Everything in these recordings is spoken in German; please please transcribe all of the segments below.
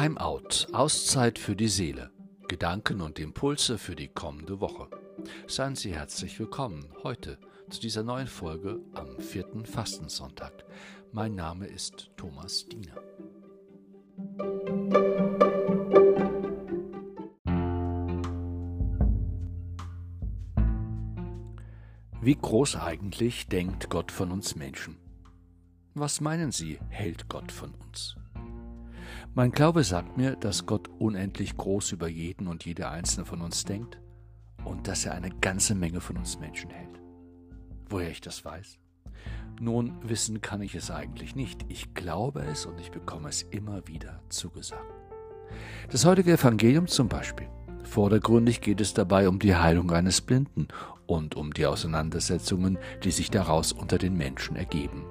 Timeout, Auszeit für die Seele. Gedanken und Impulse für die kommende Woche. Seien Sie herzlich willkommen heute zu dieser neuen Folge am vierten Fastensonntag. Mein Name ist Thomas Diener. Wie groß eigentlich denkt Gott von uns Menschen? Was meinen Sie, hält Gott von uns? Mein Glaube sagt mir, dass Gott unendlich groß über jeden und jede einzelne von uns denkt und dass er eine ganze Menge von uns Menschen hält. Woher ich das weiß? Nun, wissen kann ich es eigentlich nicht. Ich glaube es und ich bekomme es immer wieder zugesagt. Das heutige Evangelium zum Beispiel. Vordergründig geht es dabei um die Heilung eines Blinden und um die Auseinandersetzungen, die sich daraus unter den Menschen ergeben.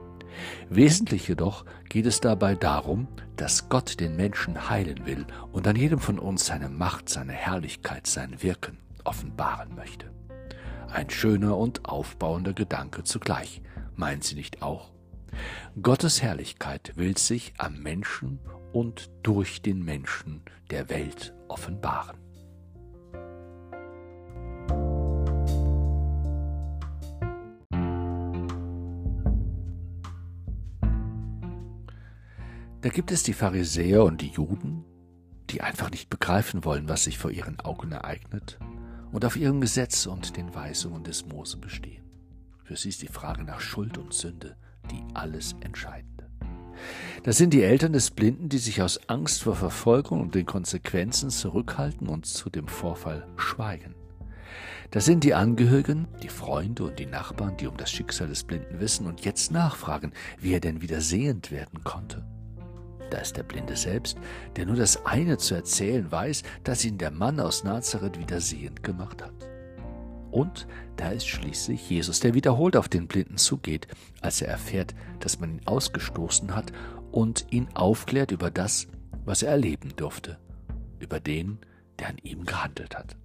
Wesentlich jedoch geht es dabei darum, dass Gott den Menschen heilen will und an jedem von uns seine Macht, seine Herrlichkeit, sein Wirken offenbaren möchte. Ein schöner und aufbauender Gedanke zugleich, meinen Sie nicht auch? Gottes Herrlichkeit will sich am Menschen und durch den Menschen der Welt offenbaren. Da gibt es die Pharisäer und die Juden, die einfach nicht begreifen wollen, was sich vor ihren Augen ereignet und auf ihrem Gesetz und den Weisungen des Mose bestehen. Für sie ist die Frage nach Schuld und Sünde die alles Entscheidende. Das sind die Eltern des Blinden, die sich aus Angst vor Verfolgung und den Konsequenzen zurückhalten und zu dem Vorfall schweigen. Das sind die Angehörigen, die Freunde und die Nachbarn, die um das Schicksal des Blinden wissen und jetzt nachfragen, wie er denn wieder sehend werden konnte. Da ist der Blinde selbst, der nur das eine zu erzählen weiß, dass ihn der Mann aus Nazareth wieder sehend gemacht hat. Und da ist schließlich Jesus, der wiederholt auf den Blinden zugeht, als er erfährt, dass man ihn ausgestoßen hat und ihn aufklärt über das, was er erleben durfte, über den, der an ihm gehandelt hat.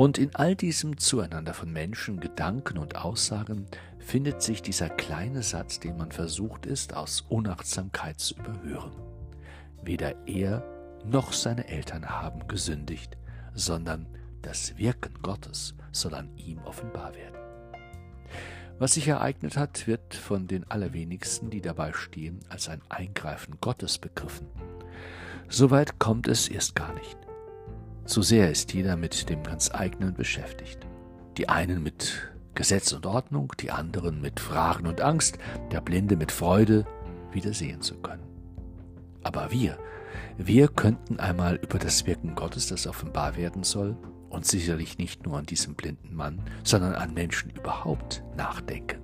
Und in all diesem Zueinander von Menschen, Gedanken und Aussagen findet sich dieser kleine Satz, den man versucht ist, aus Unachtsamkeit zu überhören. Weder er noch seine Eltern haben gesündigt, sondern das Wirken Gottes soll an ihm offenbar werden. Was sich ereignet hat, wird von den allerwenigsten, die dabei stehen, als ein Eingreifen Gottes begriffen. Soweit kommt es erst gar nicht. Zu sehr ist jeder mit dem ganz eigenen beschäftigt. Die einen mit Gesetz und Ordnung, die anderen mit Fragen und Angst, der Blinde mit Freude, wieder sehen zu können. Aber wir, wir könnten einmal über das Wirken Gottes, das offenbar werden soll, und sicherlich nicht nur an diesem blinden Mann, sondern an Menschen überhaupt nachdenken.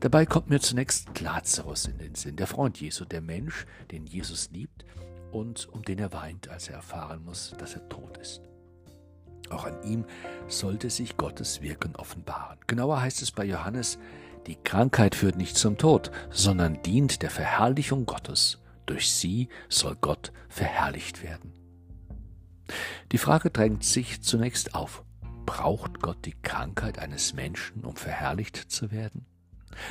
Dabei kommt mir zunächst Lazarus in den Sinn, der Freund Jesu, der Mensch, den Jesus liebt und um den er weint, als er erfahren muss, dass er tot ist. Auch an ihm sollte sich Gottes Wirken offenbaren. Genauer heißt es bei Johannes, die Krankheit führt nicht zum Tod, sondern dient der Verherrlichung Gottes. Durch sie soll Gott verherrlicht werden. Die Frage drängt sich zunächst auf. Braucht Gott die Krankheit eines Menschen, um verherrlicht zu werden?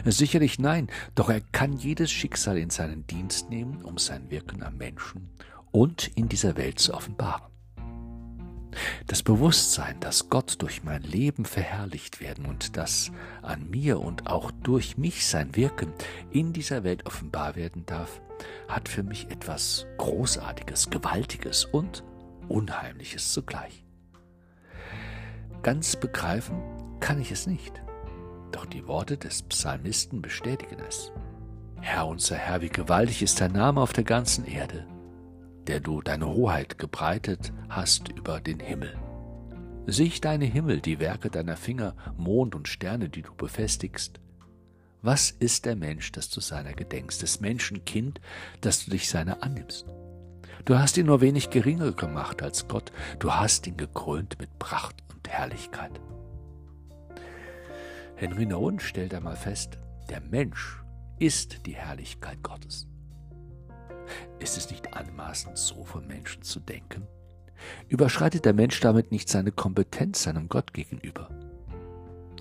Sicherlich nein, doch er kann jedes Schicksal in seinen Dienst nehmen, um sein Wirken am Menschen und in dieser Welt zu offenbaren. Das Bewusstsein, dass Gott durch mein Leben verherrlicht werden und dass an mir und auch durch mich sein Wirken in dieser Welt offenbar werden darf, hat für mich etwas Großartiges, Gewaltiges und Unheimliches zugleich. Ganz begreifen kann ich es nicht. Doch die Worte des Psalmisten bestätigen es. Herr unser Herr, wie gewaltig ist dein Name auf der ganzen Erde, der du deine Hoheit gebreitet hast über den Himmel. Sieh deine Himmel, die Werke deiner Finger, Mond und Sterne, die du befestigst. Was ist der Mensch, dass du seiner gedenkst, des Menschen Kind, dass du dich seiner annimmst? Du hast ihn nur wenig geringer gemacht als Gott, du hast ihn gekrönt mit Pracht und Herrlichkeit. Henry Nouwen stellt einmal fest, der Mensch ist die Herrlichkeit Gottes. Ist es nicht anmaßend, so von Menschen zu denken? Überschreitet der Mensch damit nicht seine Kompetenz seinem Gott gegenüber?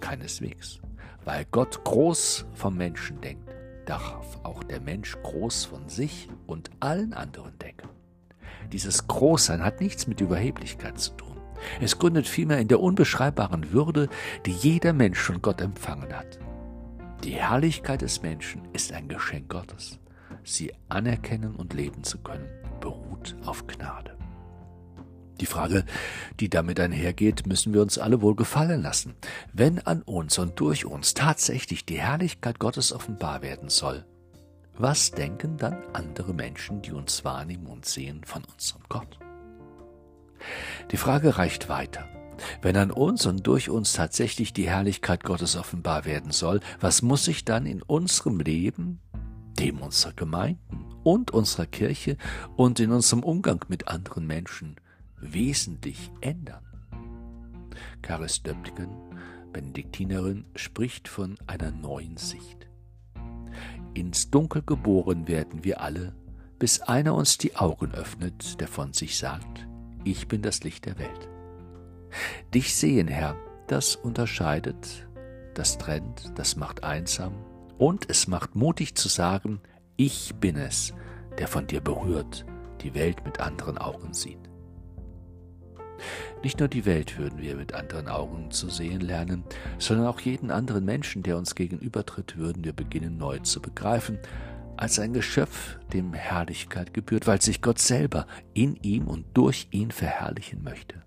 Keineswegs, weil Gott groß vom Menschen denkt, darf auch der Mensch groß von sich und allen anderen denken. Dieses Großsein hat nichts mit Überheblichkeit zu tun. Es gründet vielmehr in der unbeschreibbaren Würde, die jeder Mensch von Gott empfangen hat. Die Herrlichkeit des Menschen ist ein Geschenk Gottes. Sie anerkennen und leben zu können, beruht auf Gnade. Die Frage, die damit einhergeht, müssen wir uns alle wohl gefallen lassen. Wenn an uns und durch uns tatsächlich die Herrlichkeit Gottes offenbar werden soll, was denken dann andere Menschen, die uns wahrnehmen und sehen, von unserem Gott? Die Frage reicht weiter. Wenn an uns und durch uns tatsächlich die Herrlichkeit Gottes offenbar werden soll, was muss sich dann in unserem Leben, dem unserer Gemeinden und unserer Kirche und in unserem Umgang mit anderen Menschen wesentlich ändern? Karis Döptgen, Benediktinerin, spricht von einer neuen Sicht. Ins Dunkel geboren werden wir alle, bis einer uns die Augen öffnet, der von sich sagt, ich bin das Licht der Welt. Dich sehen, Herr, das unterscheidet, das trennt, das macht einsam und es macht mutig zu sagen, ich bin es, der von dir berührt, die Welt mit anderen Augen sieht. Nicht nur die Welt würden wir mit anderen Augen zu sehen lernen, sondern auch jeden anderen Menschen, der uns gegenübertritt, würden wir beginnen neu zu begreifen, als ein Geschöpf, dem Herrlichkeit gebührt, weil sich Gott selber in ihm und durch ihn verherrlichen möchte.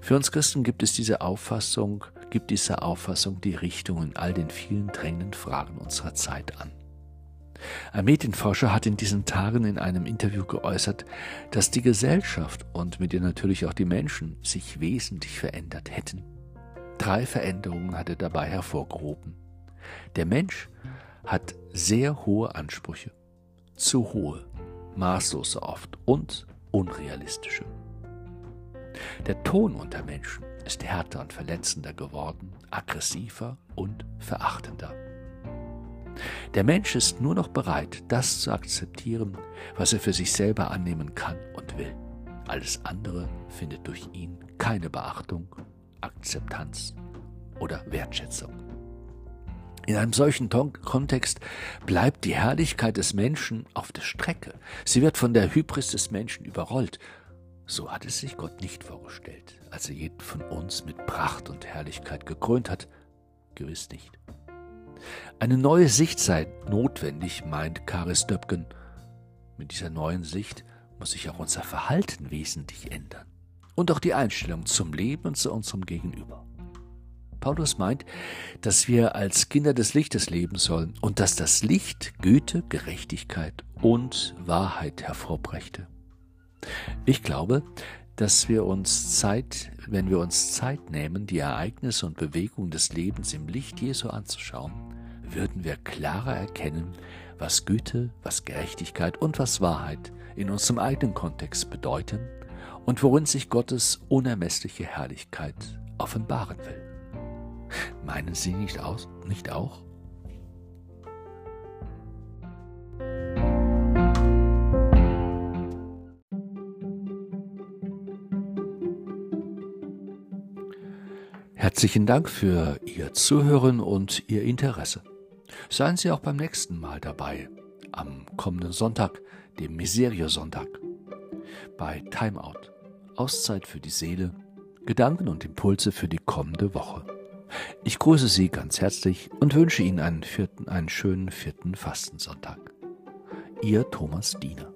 Für uns Christen gibt es diese Auffassung, gibt diese Auffassung die Richtung in all den vielen drängenden Fragen unserer Zeit an. Ein Medienforscher hat in diesen Tagen in einem Interview geäußert, dass die Gesellschaft und mit ihr natürlich auch die Menschen sich wesentlich verändert hätten. Drei Veränderungen hat er dabei hervorgehoben. Der Mensch hat sehr hohe Ansprüche, zu hohe, maßlose oft und unrealistische. Der Ton unter Menschen ist härter und verletzender geworden, aggressiver und verachtender. Der Mensch ist nur noch bereit, das zu akzeptieren, was er für sich selber annehmen kann und will. Alles andere findet durch ihn keine Beachtung, Akzeptanz oder Wertschätzung. In einem solchen Kontext bleibt die Herrlichkeit des Menschen auf der Strecke. Sie wird von der Hybris des Menschen überrollt. So hat es sich Gott nicht vorgestellt, als er jeden von uns mit Pracht und Herrlichkeit gekrönt hat. Gewiss nicht. Eine neue Sicht sei notwendig, meint Karis Döpken. Mit dieser neuen Sicht muss sich auch unser Verhalten wesentlich ändern. Und auch die Einstellung zum Leben und zu unserem Gegenüber. Paulus meint, dass wir als Kinder des Lichtes leben sollen und dass das Licht Güte, Gerechtigkeit und Wahrheit hervorbrächte. Ich glaube, dass wir uns Zeit, wenn wir uns Zeit nehmen, die Ereignisse und Bewegungen des Lebens im Licht Jesu anzuschauen, würden wir klarer erkennen, was Güte, was Gerechtigkeit und was Wahrheit in unserem eigenen Kontext bedeuten und worin sich Gottes unermessliche Herrlichkeit offenbaren will. Meinen Sie nicht, aus, nicht auch? Herzlichen Dank für Ihr Zuhören und Ihr Interesse. Seien Sie auch beim nächsten Mal dabei, am kommenden Sonntag, dem Miserio-Sonntag, bei Timeout, Auszeit für die Seele, Gedanken und Impulse für die kommende Woche. Ich grüße Sie ganz herzlich und wünsche Ihnen einen, vierten, einen schönen vierten Fastensonntag. Ihr Thomas Diener.